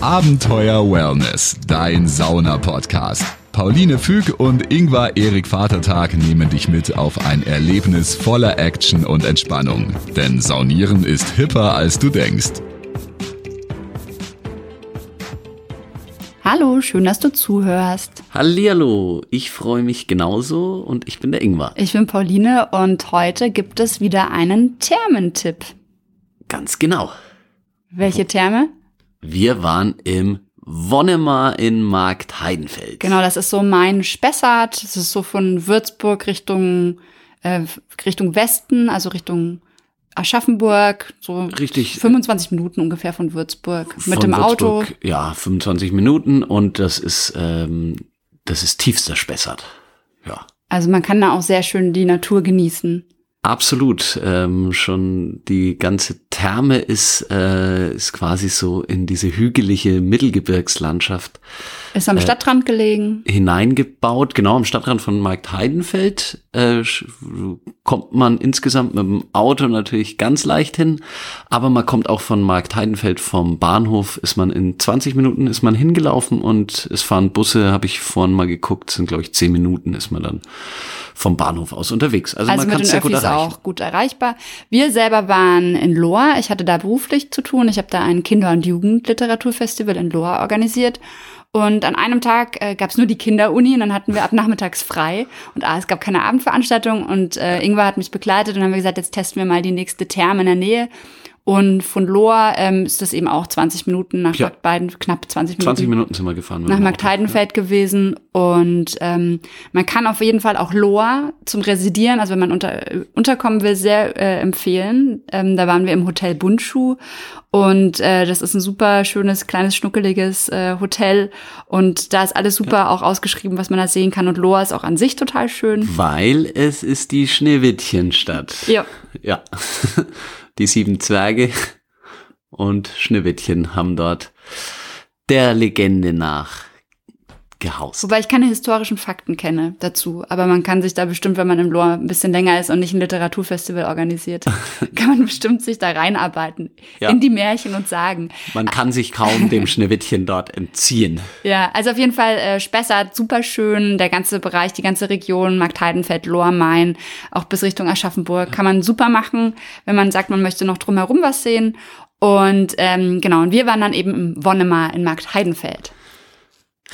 Abenteuer Wellness, dein Sauna-Podcast. Pauline Füg und Ingvar Erik Vatertag nehmen dich mit auf ein Erlebnis voller Action und Entspannung. Denn Saunieren ist hipper, als du denkst. Hallo, schön, dass du zuhörst. Hallihallo, ich freue mich genauso und ich bin der Ingvar. Ich bin Pauline und heute gibt es wieder einen Thermentipp. Ganz genau. Welche Therme? Wir waren im Wonnemar in Markt Heidenfeld. Genau, das ist so mein Spessart. Das ist so von Würzburg Richtung, äh, Richtung Westen, also Richtung Aschaffenburg, so Richtig. 25 Minuten ungefähr von Würzburg mit Von dem Auto. Würzburg, Ja, 25 Minuten und das ist, ähm, das ist tiefster Spessart. Ja. Also man kann da auch sehr schön die Natur genießen. Absolut. Ähm, schon die ganze Therme ist, äh, ist quasi so in diese hügelige Mittelgebirgslandschaft Ist am Stadtrand gelegen. hineingebaut. Genau am Stadtrand von Markt Heidenfeld äh, kommt man insgesamt mit dem Auto natürlich ganz leicht hin, aber man kommt auch von Markt Heidenfeld vom Bahnhof, ist man in 20 Minuten ist man hingelaufen und es fahren Busse, habe ich vorhin mal geguckt, sind glaube ich 10 Minuten ist man dann vom Bahnhof aus unterwegs. Also, Also man kann es sehr gut erreichen. auch gut erreichbar. Wir selber waren in Lohr. Ich hatte da beruflich zu tun. Ich habe da ein Kinder- und Jugendliteraturfestival in Lohr organisiert. Und an einem Tag äh, gab es nur die Kinderuni und dann hatten wir ab nachmittags frei. Und ah, es gab keine Abendveranstaltung und äh, Ingwer hat mich begleitet und dann haben wir gesagt, jetzt testen wir mal die nächste Therme in der Nähe. Und von Lohr ähm, ist das eben auch 20 Minuten nach Ja. Markt Beiden, knapp 20 Minuten 20 Minuten sind wir gefahren. nach dem Markt Auto. Heidenfeld gewesen und ähm, man kann auf jeden Fall auch Lohr zum Residieren, also wenn man unter, unterkommen will, sehr äh, empfehlen. Ähm, da waren wir im Hotel Bundschuh und äh, das ist ein super schönes, kleines, schnuckeliges äh, Hotel und da ist alles super auch ausgeschrieben, was man da sehen kann und Lohr ist auch an sich total schön. Weil es ist die Schneewittchenstadt. Ja. Ja. Die sieben Zwerge und Schneewittchen haben dort der Legende nach gehaust. Wobei ich keine historischen Fakten kenne dazu, aber man kann sich da bestimmt, wenn man im Lohr ein bisschen länger ist und nicht ein Literaturfestival organisiert, kann man bestimmt sich da reinarbeiten Ja. in die Märchen und Sagen. Man kann sich kaum dem Schneewittchen dort entziehen. Ja, also auf jeden Fall äh, Spessart, super schön, der ganze Bereich, die ganze Region, Markt Heidenfeld, Lohr, Main, auch bis Richtung Aschaffenburg, kann man super machen, wenn man sagt, man möchte noch drumherum was sehen. Und ähm, genau, und wir waren dann eben im Wonnemar in Markt Heidenfeld.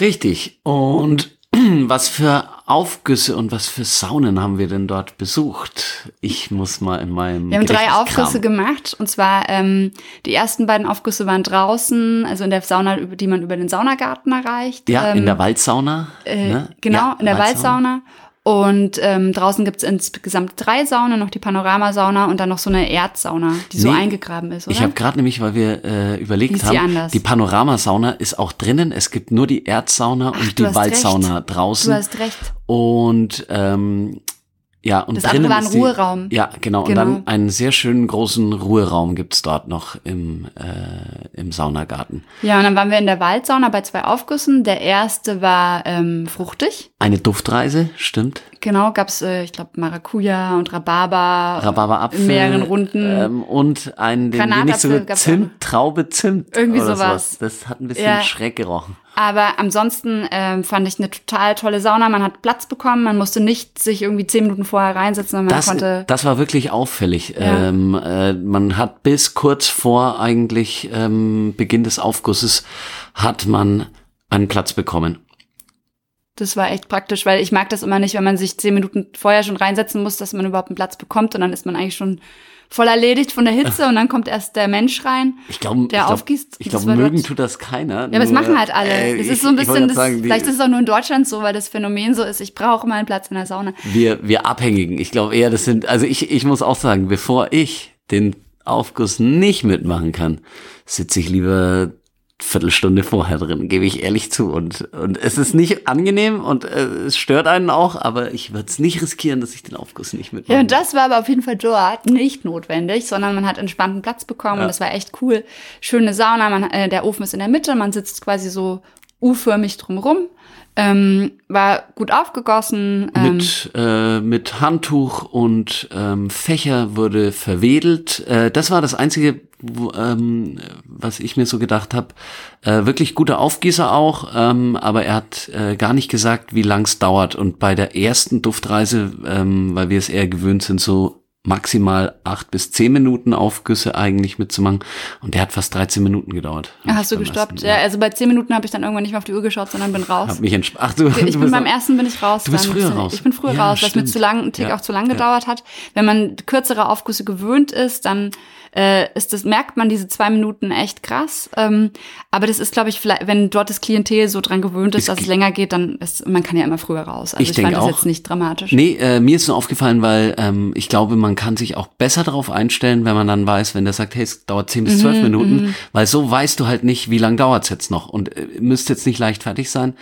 Richtig. Und was für Aufgüsse und was für Saunen haben wir denn dort besucht? Ich muss mal in meinem Wir haben drei Aufgüsse gemacht. Und zwar, ähm, die ersten beiden Aufgüsse waren draußen, also in der Sauna, die man über den Saunagarten erreicht. Ja, ähm, in der Waldsauna. Äh, ne? Genau, Ja, in der Waldsauna. Und ähm, draußen gibt's insgesamt drei Saunen, noch die Panoramasauna und dann noch so eine Erdsauna, die so Nee, eingegraben ist, oder? Ich habe gerade nämlich, weil wir äh, überlegt die haben, die Panoramasauna ist auch drinnen. Es gibt nur die Erdsauna und du die Waldsauna recht. draußen. du hast recht. Und ähm, ja, und Das andere war ein ist die, Ruheraum. Ja, genau. Und Genau. dann einen sehr schönen großen Ruheraum gibt's dort noch im, äh, im Saunagarten. Ja, und dann waren wir in der Waldsauna bei zwei Aufgüssen. Der erste war ähm, fruchtig. Eine Duftreise, stimmt. Genau, gab's, äh, ich glaube, Maracuja und Rhabarber. Rhabarberapfel. In mehreren Runden. Ähm, und ein, den Granatapfel nicht so Zimt, Traube Zimt. Irgendwie oder sowas. Das hat ein bisschen Ja. schräg gerochen. Aber ansonsten ähm, fand ich eine total tolle Sauna. Man hat Platz bekommen, man musste nicht sich irgendwie zehn Minuten vorher reinsetzen, sondern man Das, konnte. das war wirklich auffällig. Ja. Ähm, äh, man hat bis kurz vor eigentlich ähm, Beginn des Aufgusses hat man einen Platz bekommen. Das war echt praktisch, weil ich mag das immer nicht, wenn man sich zehn Minuten vorher schon reinsetzen muss, dass man überhaupt einen Platz bekommt und dann ist man eigentlich schon voll erledigt von der Hitze und dann kommt erst der Mensch rein. Ich glaube, Der ich glaub, aufgießt, Ich glaube, mögen tut das keiner. Ja, aber das Nur, machen halt alle. das ich- ist so ein bisschen, das, sagen, vielleicht ist es auch nur in Deutschland so, weil das Phänomen so ist, ich brauche mal einen Platz in der Sauna. wir, wir Abhängigen. Ich glaube eher, das sind, also ich, ich muss auch sagen, bevor ich den Aufguss nicht mitmachen kann, sitze ich lieber Viertelstunde vorher drin, gebe ich ehrlich zu. Und, und es ist nicht angenehm und äh, es stört einen auch, aber ich würde es nicht riskieren, dass ich den Aufguss nicht mitmache. Ja, und das war aber auf jeden Fall dort nicht notwendig, sondern man hat entspannten Platz bekommen und das war echt cool. Schöne Sauna, man, äh, der Ofen ist in der Mitte, man sitzt quasi so U-förmig drumrum. Ähm, war gut aufgegossen. Ähm, mit, äh, mit Handtuch und ähm, Fächer wurde verwedelt. Äh, das war das Einzige, ähm, was ich mir so gedacht habe, äh, wirklich guter Aufgießer auch, ähm, aber er hat äh, gar nicht gesagt, wie lang es dauert. Und bei der ersten Duftreise, ähm, weil wir es eher gewöhnt sind, so maximal acht bis zehn Minuten Aufgüsse eigentlich mitzumachen. Und der hat fast 13 Minuten gedauert. Ja, hast du gestoppt? Ja. ja, also bei zehn Minuten habe ich dann irgendwann nicht mehr auf die Uhr geschaut, sondern bin raus. Hab mich Ach, du, ich bin beim ersten bin ich raus. Du bist früher raus. Ich bin früher ja, raus, weil es mir zu lang, ein Tick ja. auch zu lang gedauert hat. Wenn man kürzere Aufgüsse gewöhnt ist, dann äh, ist das, merkt man diese zwei Minuten echt krass. Ähm, aber das ist, glaube ich, vielleicht, wenn dort das Klientel so dran gewöhnt ist, dass es länger geht, dann ist, man kann ja immer früher raus. Also ich, ich fand das auch. jetzt nicht dramatisch. Nee, äh, mir ist nur aufgefallen, weil ähm, ich glaube, man kann sich auch besser darauf einstellen, wenn man dann weiß, wenn der sagt, hey, es dauert zehn bis zwölf mhm, Minuten, mhm. weil so weißt du halt nicht, wie lang dauert's jetzt noch und äh, müsste jetzt nicht leicht fertig sein.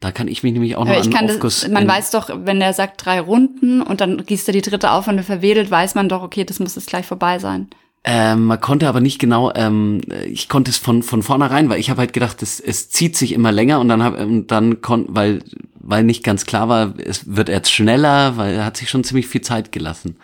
Da kann ich mich nämlich auch noch ich an das, Man weiß doch, wenn der sagt drei Runden und dann gießt er die dritte auf und verwedelt, weiß man doch, okay, das muss jetzt gleich vorbei sein. Ähm, man konnte aber nicht genau, ähm, ich konnte es von von vornherein, weil ich habe halt gedacht, es, es zieht sich immer länger und dann habe und dann kon, weil weil nicht ganz klar war, es wird jetzt schneller, weil er hat sich schon ziemlich viel Zeit gelassen.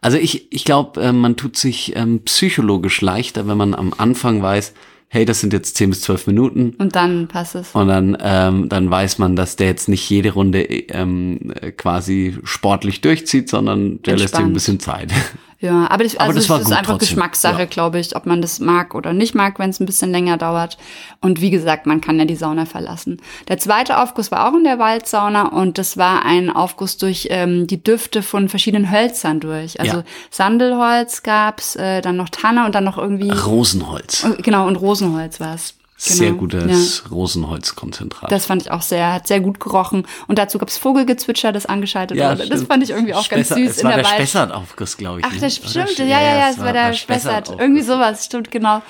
Also ich ich glaube, äh, man tut sich ähm, psychologisch leichter, wenn man am Anfang weiß, hey, das sind jetzt zehn bis zwölf Minuten. Und dann passt es. Und dann, ähm, dann weiß man, dass der jetzt nicht jede Runde ähm, quasi sportlich durchzieht, sondern der Entspannt. lässt sich ein bisschen Zeit. Ja, aber, das, also aber das, das ist einfach trotzdem. Geschmackssache, ja. glaube ich, ob man das mag oder nicht mag, wenn es ein bisschen länger dauert. Und wie gesagt, man kann ja die Sauna verlassen. Der zweite Aufguss war auch in der Waldsauna und das war ein Aufguss durch ähm, die Düfte von verschiedenen Hölzern durch. Also ja. Sandelholz gab's, äh, dann noch Tanne und dann noch irgendwie Rosenholz. Genau, und Rosenholz war's. Genau. Sehr gutes ja. Rosenholzkonzentrat. Das fand ich auch sehr, hat sehr gut gerochen. Und dazu gab's Vogelgezwitscher, das angeschaltet ja, wurde. Das fand ich irgendwie auch Spessart, ganz süß. Es war der, der Spessart-Aufguss, glaube ich. Ach, das stimmt. Ja, ja, ja, es war, war der Spessart. Irgendwie sowas, stimmt, genau.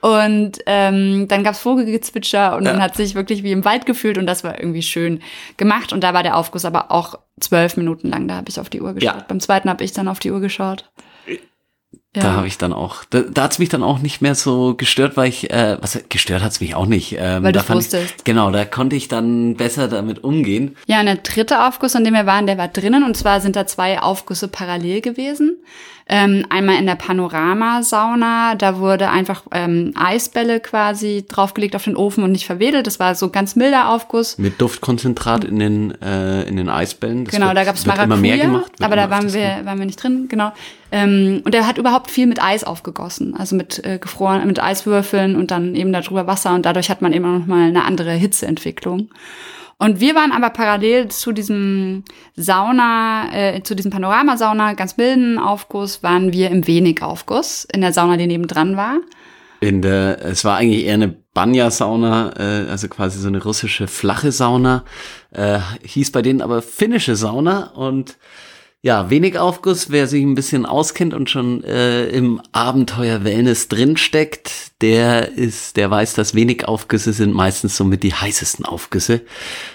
Und ähm, dann gab's Vogelgezwitscher und ja. man hat sich wirklich wie im Wald gefühlt und das war irgendwie schön gemacht. Und da war der Aufguss aber auch zwölf Minuten lang. Da habe ich auf die Uhr geschaut. Ja. Beim zweiten habe ich dann auf die Uhr geschaut. Ja. Da habe ich dann auch, da, da hat's mich dann auch nicht mehr so gestört, weil ich, äh, was gestört hat's mich auch nicht. Ähm, weil du wusstest. Ich, genau, da konnte ich dann besser damit umgehen. Ja, und der dritte Aufguss, an dem wir waren, der war drinnen und zwar sind da zwei Aufgüsse parallel gewesen. Ähm, einmal in der Panoramasauna, da wurde einfach ähm, Eisbälle quasi draufgelegt auf den Ofen und nicht verwedelt. Das war so ganz milder Aufguss. Mit Duftkonzentrat in den, äh, in den Eisbällen. Das genau, wird, da gab's Maracuja, immer mehr gemacht, aber da waren wir, waren wir nicht drin, genau. Ähm, und er hat überhaupt viel mit Eis aufgegossen, also mit äh, gefroren, mit Eiswürfeln und dann eben darüber Wasser und dadurch hat man eben auch noch mal eine andere Hitzeentwicklung. Und wir waren aber parallel zu diesem Sauna, äh, zu diesem Panoramasauna, ganz milden Aufguss, waren wir im Wenig-Aufguss in der Sauna, die nebendran war. In der, es war eigentlich eher eine Banya-Sauna, äh, also quasi so eine russische flache Sauna, äh, hieß bei denen aber finnische Sauna und ja, wenig Aufguss, wer sich ein bisschen auskennt und schon äh, im Abenteuer Wellness drinsteckt, der ist, der weiß, dass wenig Aufgüsse sind meistens somit die heißesten Aufgüsse,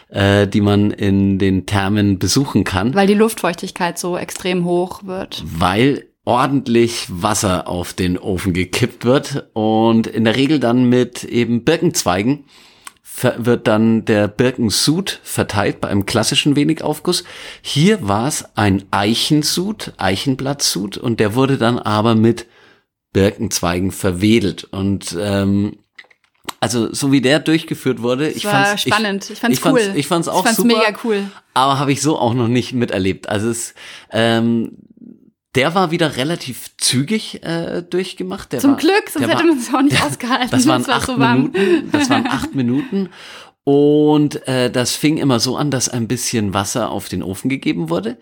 äh, die man in den Thermen besuchen kann. Weil die Luftfeuchtigkeit so extrem hoch wird. Weil ordentlich Wasser auf den Ofen gekippt wird und in der Regel dann mit eben Birkenzweigen wird dann der Birkensud verteilt bei einem klassischen Wenigaufguss. Hier war es ein Eichensud, Eichenblattsud und der wurde dann aber mit Birkenzweigen verwedelt und ähm, also so wie der durchgeführt wurde, das ich war fand's spannend. Ich, ich fand's ich cool. Fand's, ich fand's auch ich fand's super, mega cool. Aber habe ich so auch noch nicht miterlebt. Also es ähm, der war wieder relativ zügig äh, durchgemacht. Der Zum war, Glück, sonst hätte man es auch nicht ausgehalten. Das waren acht so Minuten. Das waren acht Minuten. Und äh, das fing immer so an, dass ein bisschen Wasser auf den Ofen gegeben wurde.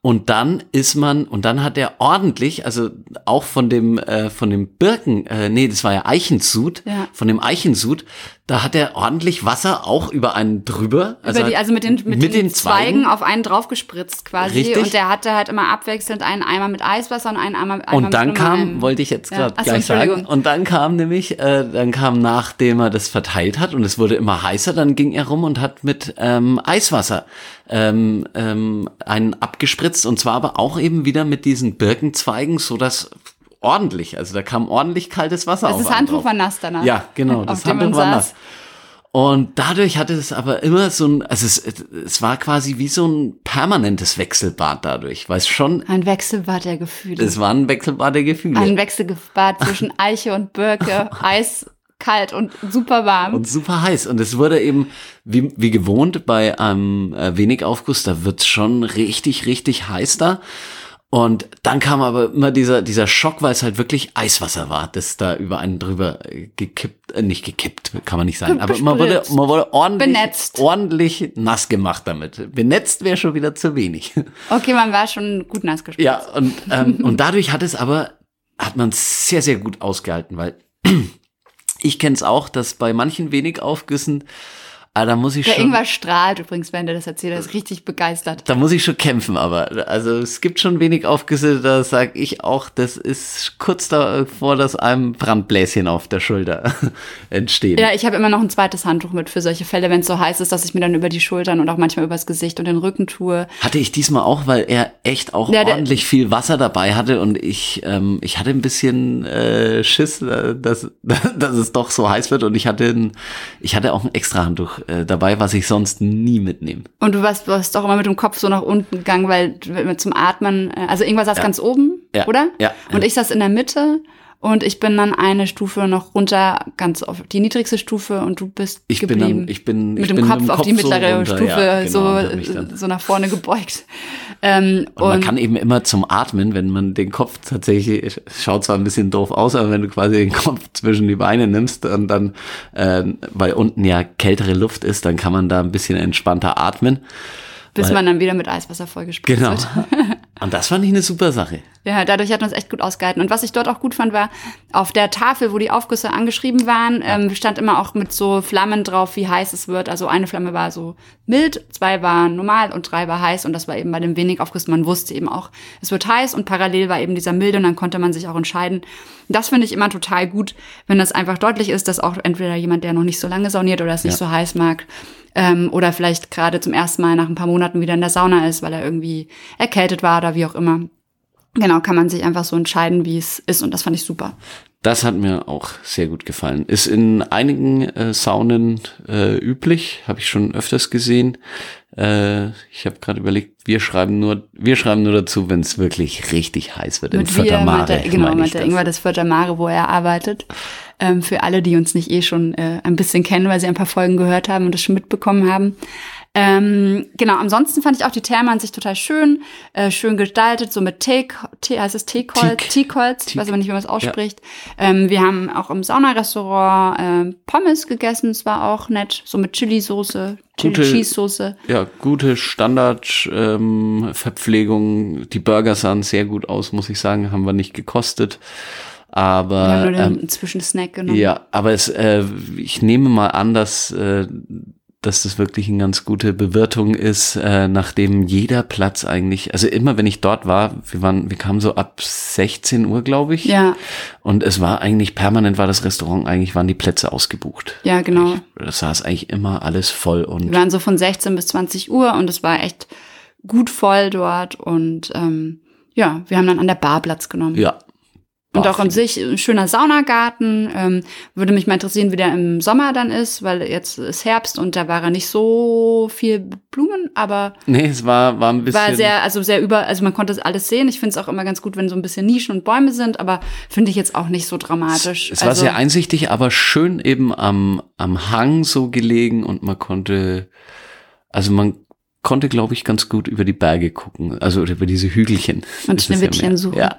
Und dann ist man, und dann hat er ordentlich, also auch von dem, äh, von dem Birken, äh, nee, das war ja Eichensud, ja. von dem Eichensud, da hat er ordentlich Wasser auch über einen drüber. Also, die, also mit den, mit, mit den, den Zweigen, Zweigen auf einen draufgespritzt quasi. Richtig. Und der hatte halt immer abwechselnd einen Eimer mit Eiswasser und einen Eimer, Eimer Und dann kam, einem. wollte ich jetzt gerade ja. gleich sagen, und dann kam nämlich, äh, dann kam nachdem er das verteilt hat und es wurde immer heißer, dann ging er rum und hat mit ähm, Eiswasser ähm, ähm, einen abgespritzt und zwar aber auch eben wieder mit diesen Birkenzweigen, so dass ordentlich. Also da kam ordentlich kaltes Wasser das auf. Das Handtuch war nass danach. Ja, genau. Das Handtuch war nass. Und dadurch hatte es aber immer so ein, also es, es war quasi wie so ein permanentes Wechselbad dadurch, weil es schon, Ein Wechselbad der Gefühle. es war ein Wechselbad der Gefühle. Ein Wechselbad zwischen Eiche und Birke, Eis, kalt und super warm. und super heiß. Und es wurde eben, wie, wie gewohnt, bei einem äh, wenig Aufguss, da wird's schon richtig, richtig heiß da. Und dann kam aber immer dieser, dieser Schock, weil es halt wirklich Eiswasser war, das da über einen drüber äh, gekippt, äh, nicht gekippt, kann man nicht sagen, aber man wurde, man wurde ordentlich, Benetzt. ordentlich nass gemacht damit. Benetzt wäre schon wieder zu wenig. Okay, man war schon gut nass gespritzt. Ja, und, ähm, und dadurch hat es aber, hat man sehr, sehr gut ausgehalten, weil ich kenne es auch, dass bei manchen wenig Aufgüssen, ah, da muss ich Der schon, Ingwer strahlt übrigens, wenn der das erzählt, er ist richtig begeistert. da muss ich schon kämpfen, aber also es gibt schon wenig Aufgüsse, da sage ich auch, das ist kurz davor, dass einem Brandbläschen auf der Schulter entstehen. Ja, ich habe immer noch ein zweites Handtuch mit für solche Fälle, wenn es so heiß ist, dass ich mir dann über die Schultern und auch manchmal übers Gesicht und den Rücken tue. Hatte ich diesmal auch, weil er echt auch Ja, ordentlich viel Wasser dabei hatte und ich, ähm, ich hatte ein bisschen äh, Schiss, äh, dass, dass es doch so heiß wird und ich hatte, ein, ich hatte auch ein extra Handtuch äh, dabei, was ich sonst nie mitnehme. Und du warst, warst doch immer mit dem Kopf so nach unten gegangen, weil zum Atmen, äh, also irgendwas saß Ja. ganz oben, Ja. oder? Ja. Und ich saß in der Mitte und ich bin dann eine Stufe noch runter, ganz auf die niedrigste Stufe und du bist Ich bin geblieben. dann, ich bin, ich mit dem bin Kopf dem auf die Kopf so mittlere runter, Stufe ja, genau, und so, so nach vorne gebeugt. Ähm, Und man kann eben immer zum Atmen, wenn man den Kopf tatsächlich, schaut zwar ein bisschen doof aus, aber wenn du quasi den Kopf zwischen die Beine nimmst und dann, äh, weil unten ja kältere Luft ist, dann kann man da ein bisschen entspannter atmen. bis weil- man dann wieder mit Eiswasser vollgespritzt Genau. wird. Und das fand ich eine super Sache. Ja, dadurch hat man es echt gut ausgehalten. Und was ich dort auch gut fand, war, auf der Tafel, wo die Aufgüsse angeschrieben waren, ähm, stand immer auch mit so Flammen drauf, wie heiß es wird. Also eine Flamme war so mild, zwei waren normal und drei war heiß. Und das war eben bei dem wenig Aufguss. Man wusste eben auch, es wird heiß und parallel war eben dieser milde und dann konnte man sich auch entscheiden. Das finde ich immer total gut, wenn das einfach deutlich ist, dass auch entweder jemand, der noch nicht so lange sauniert oder es nicht Ja. so heiß mag, ähm, oder vielleicht gerade zum ersten Mal nach ein paar Monaten wieder in der Sauna ist, weil er irgendwie erkältet war oder wie auch immer. Genau, kann man sich einfach so entscheiden, wie es ist und das fand ich super. Das hat mir auch sehr gut gefallen. Ist in einigen äh, Saunen äh, üblich, habe ich schon öfters gesehen. Äh, ich habe gerade überlegt, wir schreiben nur, wir schreiben nur dazu, wenn es wirklich richtig heiß wird. in Mit wir, Mare, mit der, genau, mit der das. Ingwer des Vierter Mare, wo er arbeitet. Ähm, für alle, die uns nicht eh schon äh, ein bisschen kennen, weil sie ein paar Folgen gehört haben und das schon mitbekommen haben. Ähm, genau, ansonsten fand ich auch die Therme an sich total schön, äh, schön gestaltet, so mit Teak, Tee, heißt es Teakholz, Teak. Teakholz, ich weiß aber nicht, wie man es ausspricht. Ähm, wir haben auch im Saunarestaurant ähm, Pommes gegessen, es war auch nett, so mit Chili-Soße, Chili-Cheese-Soße. Ja, gute Standardverpflegung. Ähm, die Burger sahen sehr gut aus, muss ich sagen, haben wir nicht gekostet. Wir haben Aber nur den ähm, Zwischensnack genommen. ja, aber es, äh, ich nehme mal an, dass äh, dass das wirklich eine ganz gute Bewirtung ist, äh, nachdem jeder Platz eigentlich, also immer wenn ich dort war, wir waren, wir kamen so ab 16 Uhr, glaube ich. Ja, Und es war eigentlich permanent war das Restaurant, eigentlich waren die Plätze ausgebucht. ja, genau. Das saß eigentlich immer alles voll und Wir waren so von 16 bis 20 Uhr und es war echt gut voll dort und ähm, ja, wir haben dann an der Bar Platz genommen. ja. Und war auch an sich ein schöner Saunagarten. Ähm, würde mich mal interessieren, wie der im Sommer dann ist, weil jetzt ist Herbst und da war er nicht so viel Blumen, aber Nee, es war, war ein bisschen. war sehr, also sehr über, also man konnte das alles sehen. Ich finde es auch immer ganz gut, wenn so ein bisschen Nischen und Bäume sind, aber finde ich jetzt auch nicht so dramatisch. Es war also, sehr einsichtig, aber schön eben am, am Hang so gelegen und man konnte, also man konnte, glaube ich, ganz gut über die Berge gucken, also über diese Hügelchen. Und Schneewittchen mehr. suchen. Ja,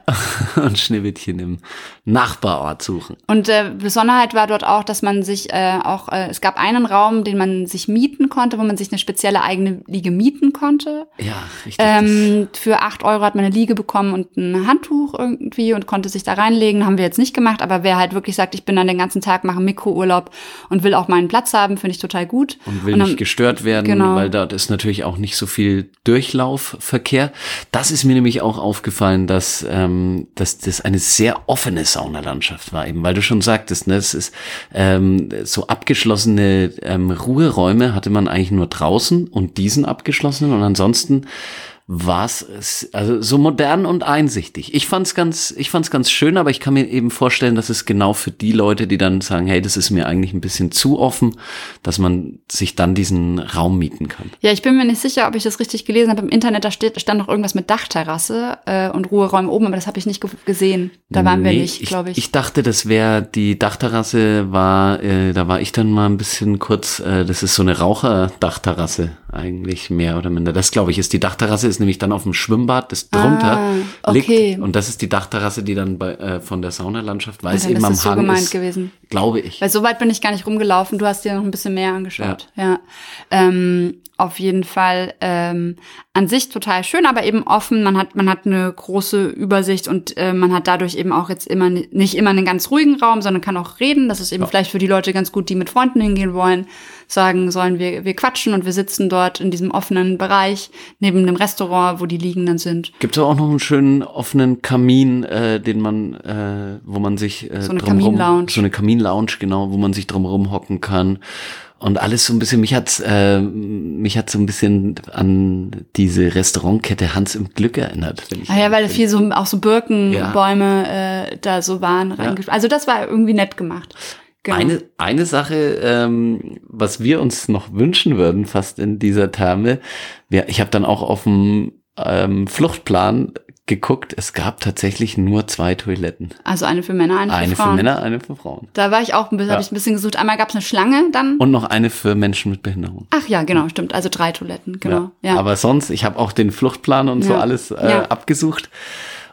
und Schneewittchen im Nachbarort suchen. Und äh, Besonderheit war dort auch, dass man sich äh, auch, äh, es gab einen Raum, den man sich mieten konnte, wo man sich eine spezielle eigene Liege mieten konnte. Ja, richtig. Ähm, für acht Euro hat man eine Liege bekommen und ein Handtuch irgendwie und konnte sich da reinlegen. Haben wir jetzt nicht gemacht, aber wer halt wirklich sagt, ich bin dann den ganzen Tag, mache Mikrourlaub und will auch meinen Platz haben, finde ich total gut. und will und dann- nicht gestört werden, genau. weil dort ist natürlich auch nicht so viel Durchlaufverkehr. Das ist mir nämlich auch aufgefallen, dass, ähm, dass das eine sehr offene Saunalandschaft war, eben weil du schon sagtest, ne, es ist ähm, so abgeschlossene ähm, Ruheräume hatte man eigentlich nur draußen und diesen abgeschlossenen und ansonsten was also so modern und einsichtig. Ich fand's ganz, ich fand's ganz schön, aber ich kann mir eben vorstellen, dass es genau für die Leute, die dann sagen, hey, das ist mir eigentlich ein bisschen zu offen, dass man sich dann diesen Raum mieten kann. Ja, ich bin mir nicht sicher, ob ich das richtig gelesen habe. Im Internet da steht, stand noch irgendwas mit Dachterrasse äh, und Ruheräumen oben, aber das habe ich nicht ge gesehen. Da waren wir Nee, nicht, glaube ich. Ich dachte, das wäre die Dachterrasse war, äh, da war ich dann mal ein bisschen kurz, äh, das ist so eine Raucherdachterrasse eigentlich mehr oder minder. Das glaube ich ist die Dachterrasse ist nämlich dann auf dem Schwimmbad, das drunter Ah, okay. liegt und das ist die Dachterrasse, die dann bei, äh, von der Saunalandschaft, weil es dann eben ist am es so Hang gemeint ist, gewesen. glaube ich. Weil so weit bin ich gar nicht rumgelaufen. Du hast dir noch ein bisschen mehr angeschaut. Ja. Ähm, auf jeden Fall ähm, an sich total schön, aber eben offen. Man hat man hat eine große Übersicht und äh, man hat dadurch eben auch jetzt immer ni- nicht immer einen ganz ruhigen Raum, sondern kann auch reden. Das ist eben vielleicht für die Leute ganz gut, die mit Freunden hingehen wollen. Sagen sollen wir wir quatschen und wir sitzen dort in diesem offenen Bereich neben dem Restaurant, wo die Liegenden sind. Gibt es auch noch einen schönen offenen Kamin, äh, den man, äh, wo man sich äh, So eine Kaminlounge. so eine Kaminlounge genau, wo man sich drumherum hocken kann und alles so ein bisschen. Mich hat's, äh, mich hat so ein bisschen an diese Restaurantkette Hans im Glück erinnert. Wenn ich Ah ja, weil wenn- viel so auch so Birkenbäume äh, da so waren. reingesch- Also das war irgendwie nett gemacht. Genau. Eine, eine Sache, ähm, was wir uns noch wünschen würden, fast in dieser Therme, wir, ich habe dann auch auf dem ähm, Fluchtplan geguckt, es gab tatsächlich nur zwei Toiletten. Also eine für Männer, eine, Eine für für Frauen. Männer, eine für Frauen. Da war ich auch ein bisschen, Ja. habe ich ein bisschen gesucht. Einmal gab es eine Schlange, dann. Und noch eine für Menschen mit Behinderung. Ach ja, genau, stimmt. Also drei Toiletten, genau. Ja. Aber sonst, ich habe auch den Fluchtplan und so Ja. alles äh, Ja. abgesucht.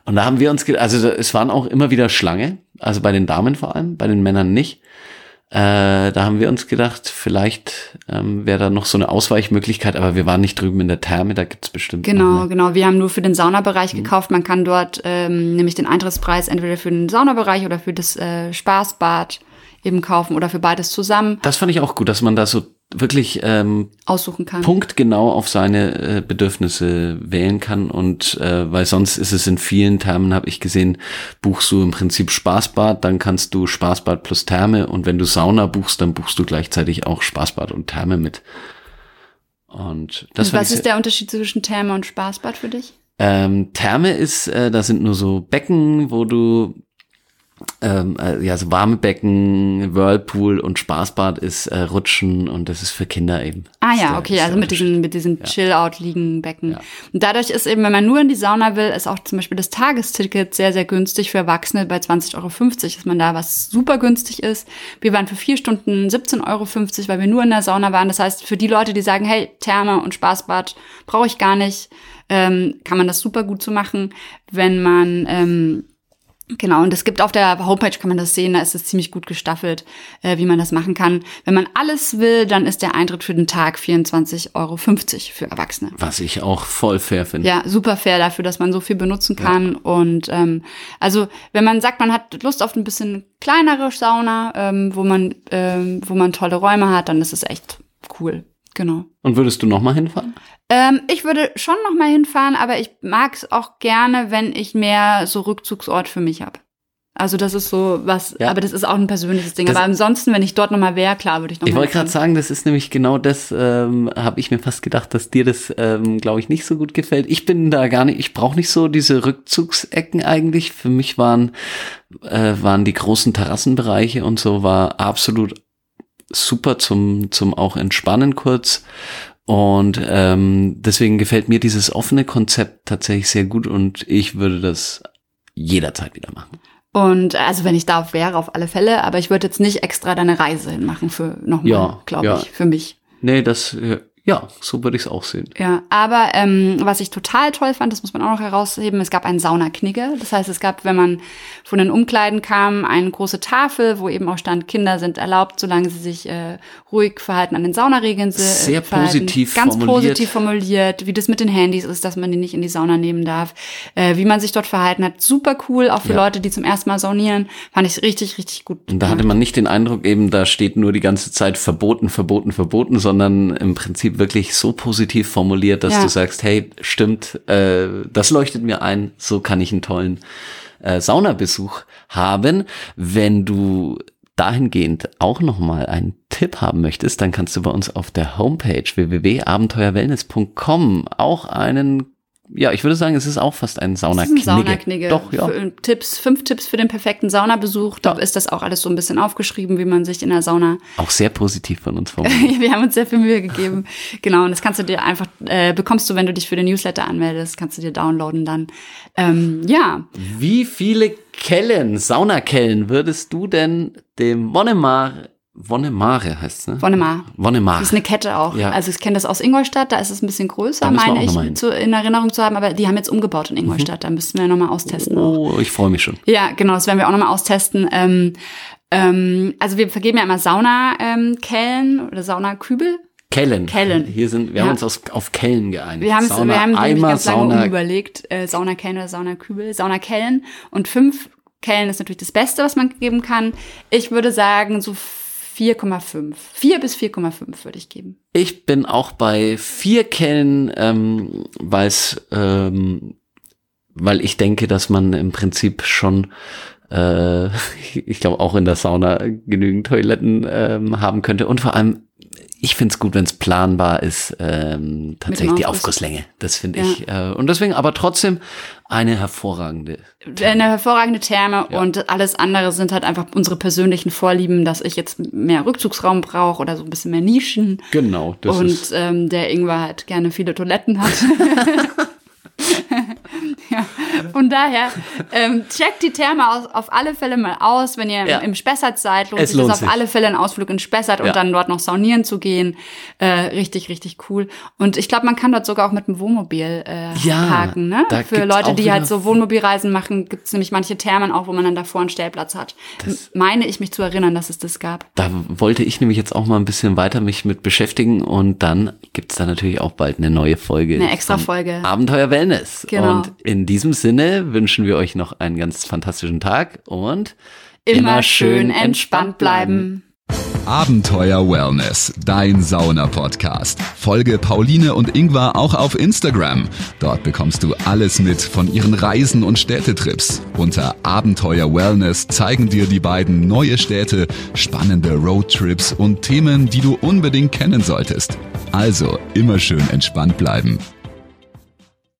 Und da haben wir uns, also es waren auch immer wieder Schlange, also bei den Damen vor allem, bei den Männern nicht. Äh, da haben wir uns gedacht, vielleicht ähm, wäre da noch so eine Ausweichmöglichkeit, aber wir waren nicht drüben in der Therme, da gibt's bestimmt. Genau, eine. genau. Wir haben nur für den Saunabereich Mhm. gekauft. Man kann dort ähm, nämlich den Eintrittspreis entweder für den Saunabereich oder für das äh, Spaßbad eben kaufen oder für beides zusammen Das fand ich auch gut, dass man da so wirklich ähm, aussuchen kann. punktgenau auf seine äh, Bedürfnisse wählen kann und äh, weil sonst ist es in vielen Thermen, habe ich gesehen, buchst du im Prinzip Spaßbad, dann kannst du Spaßbad plus Therme und wenn du Sauna buchst, dann buchst du gleichzeitig auch Spaßbad und Therme mit. Und das Und was ist der Unterschied zwischen Therme und Spaßbad für dich? ähm, Therme ist, äh, da sind nur so Becken, wo du ähm, äh, ja so warme Becken, Whirlpool und Spaßbad ist äh, Rutschen und das ist für Kinder eben. Ah ja, der- okay, also mit diesen, mit diesen Chill-Out-Liegenbecken. Ja. Und dadurch ist eben, wenn man nur in die Sauna will, ist auch zum Beispiel das Tagesticket sehr, sehr günstig für Erwachsene bei 20,50 Euro, dass man da was super günstig ist. Wir waren für vier Stunden 17,50 Euro, weil wir nur in der Sauna waren. Das heißt, für die Leute, die sagen, hey, Therme und Spaßbad brauche ich gar nicht, ähm, kann man das super gut so machen, wenn man ähm, Genau, und es gibt auf der Homepage, kann man das sehen, da ist es ziemlich gut gestaffelt, äh, wie man das machen kann. Wenn man alles will, dann ist der Eintritt für den Tag 24,50 Euro für Erwachsene. Was ich auch voll fair finde. Ja, super fair dafür, dass man so viel benutzen kann. Und ähm, also, wenn man sagt, man hat Lust auf ein bisschen kleinere Sauna, ähm, wo man, ähm, wo man tolle Räume hat, dann ist es echt cool. Genau. Und würdest du noch mal hinfahren? Ähm, ich würde schon noch mal hinfahren, aber ich mag es auch gerne, wenn ich mehr so Rückzugsort für mich habe. Also das ist so was, Ja. aber das ist auch ein persönliches Ding. Das- aber ansonsten, wenn ich dort noch mal wäre, klar würde ich noch Ich wollte gerade sagen, das ist nämlich genau das, ähm, habe ich mir fast gedacht, dass dir das, ähm, glaube ich, nicht so gut gefällt. Ich bin da gar nicht, ich brauche nicht so diese Rückzugsecken eigentlich. Für mich waren, äh, waren die großen Terrassenbereiche und so war absolut super zum, zum auch entspannen kurz. Und ähm, deswegen gefällt mir dieses offene Konzept tatsächlich sehr gut und ich würde das jederzeit wieder machen. Und also wenn ich da wäre, auf alle Fälle, aber ich würde jetzt nicht extra da eine Reise hinmachen für nochmal, Ja, glaube ja. ich, für mich. Nee, das, äh, ja, so würde ich es auch sehen. Ja, aber ähm, was ich total toll fand, das muss man auch noch herausheben, es gab einen Saunaknigge. Das heißt, es gab, wenn man von den Umkleiden kam, eine große Tafel, wo eben auch stand, Kinder sind erlaubt, solange sie sich äh, ruhig verhalten an den Saunaregeln. se- Sehr äh, verhalten. positiv Ganz formuliert. positiv formuliert, wie das mit den Handys ist, dass man die nicht in die Sauna nehmen darf, äh, wie man sich dort verhalten hat. Super cool, auch für Ja. Leute, die zum ersten Mal saunieren. Fand ich richtig, richtig gut. Und da hatte man nicht den Eindruck, eben da steht nur die ganze Zeit verboten, verboten, verboten, sondern im Prinzip wirklich so positiv formuliert, dass Ja. du sagst, hey, stimmt, äh, das leuchtet mir ein, so kann ich einen tollen äh, Saunabesuch haben. Wenn du dahingehend auch nochmal einen Tipp haben möchtest, dann kannst du bei uns auf der Homepage www.abenteuerwellness.com auch einen ja, ich würde sagen, es ist auch fast ein Das ist ein Saunaknigge. Saunaknigge. Doch, ja. Für, Tipps, fünf Tipps für den perfekten Saunabesuch. Da ist das auch alles so ein bisschen aufgeschrieben, wie man sich in der Sauna. Auch sehr positiv von uns formuliert. Wir haben uns sehr viel Mühe gegeben. Genau, und das kannst du dir einfach, äh, bekommst du, wenn du dich für den Newsletter anmeldest, kannst du dir downloaden dann. Ähm, ja, Wie viele Kellen, Saunakellen würdest du denn dem Wonnemar, Wonnemare heißt's, ne? Wonnemar. Wonnemar. Das ist eine Kette auch. Ja. Also ich kenne das aus Ingolstadt, da ist es ein bisschen größer, meine auch ich, zu, in Erinnerung zu haben, aber die haben jetzt umgebaut in Ingolstadt, da müssten wir nochmal austesten. auch. oh, ich freue mich schon. Ja, genau, das werden wir auch nochmal austesten. Ähm, ähm, also wir vergeben ja immer Saunakellen oder Saunakübel. Kellen. Kellen. Hier sind, wir Ja. haben uns aus, auf Kellen geeinigt. Wir, Sauna, wir haben Eimer, ganz lange Sauna, umüberlegt, äh, Saunakellen oder Saunakübel, Saunakellen und fünf Kellen ist natürlich das Beste, was man geben kann. Ich würde sagen so 4,5. 4 bis 4,5 würde ich geben. Ich bin auch bei vier Kellen, ähm, weil es, ähm, weil ich denke, dass man im Prinzip schon, äh, ich glaube auch in der Sauna genügend Toiletten ähm, haben könnte und vor allem ich finde es gut, wenn es planbar ist, ähm, tatsächlich die Aufguss. Aufgusslänge. Das finde ich. Äh, und deswegen aber trotzdem eine hervorragende. Eine hervorragende Therme Ja. und alles andere sind halt einfach unsere persönlichen Vorlieben, dass ich jetzt mehr Rückzugsraum brauche oder so ein bisschen mehr Nischen. Genau, das und ist. ähm, der Ingwer halt gerne viele Toiletten hat. ja, von daher, ähm, checkt die Therme aus, auf alle Fälle mal aus, wenn ihr Ja. im Spessart seid, lohnt Es sich das lohnt auf sich. alle Fälle ein Ausflug in Spessart Ja. und dann dort noch saunieren zu gehen. Äh, richtig, richtig cool. Und ich glaube, man kann dort sogar auch mit dem Wohnmobil äh, Ja, parken. Ne? Für Leute, die halt so Wohnmobilreisen machen, gibt es nämlich manche Thermen auch, wo man dann davor einen Stellplatz hat. Das- Meine ich mich zu erinnern, dass es das gab. Da wollte ich nämlich jetzt auch mal ein bisschen weiter mich mit beschäftigen und dann gibt's da natürlich auch bald eine neue Folge. Eine extra Folge. Abenteuer Wellness. Genau. Und in diesem Sinne wünschen wir euch noch einen ganz fantastischen Tag und Immer, schön entspannt bleiben. Abenteuer Wellness, dein Sauna-Podcast. Folge Pauline und Ingvar auch auf Instagram. Dort bekommst du alles mit von ihren Reisen und Städtetrips. Unter Abenteuer Wellness zeigen dir die beiden neue Städte, spannende Roadtrips und Themen, die du unbedingt kennen solltest. Also immer schön entspannt bleiben.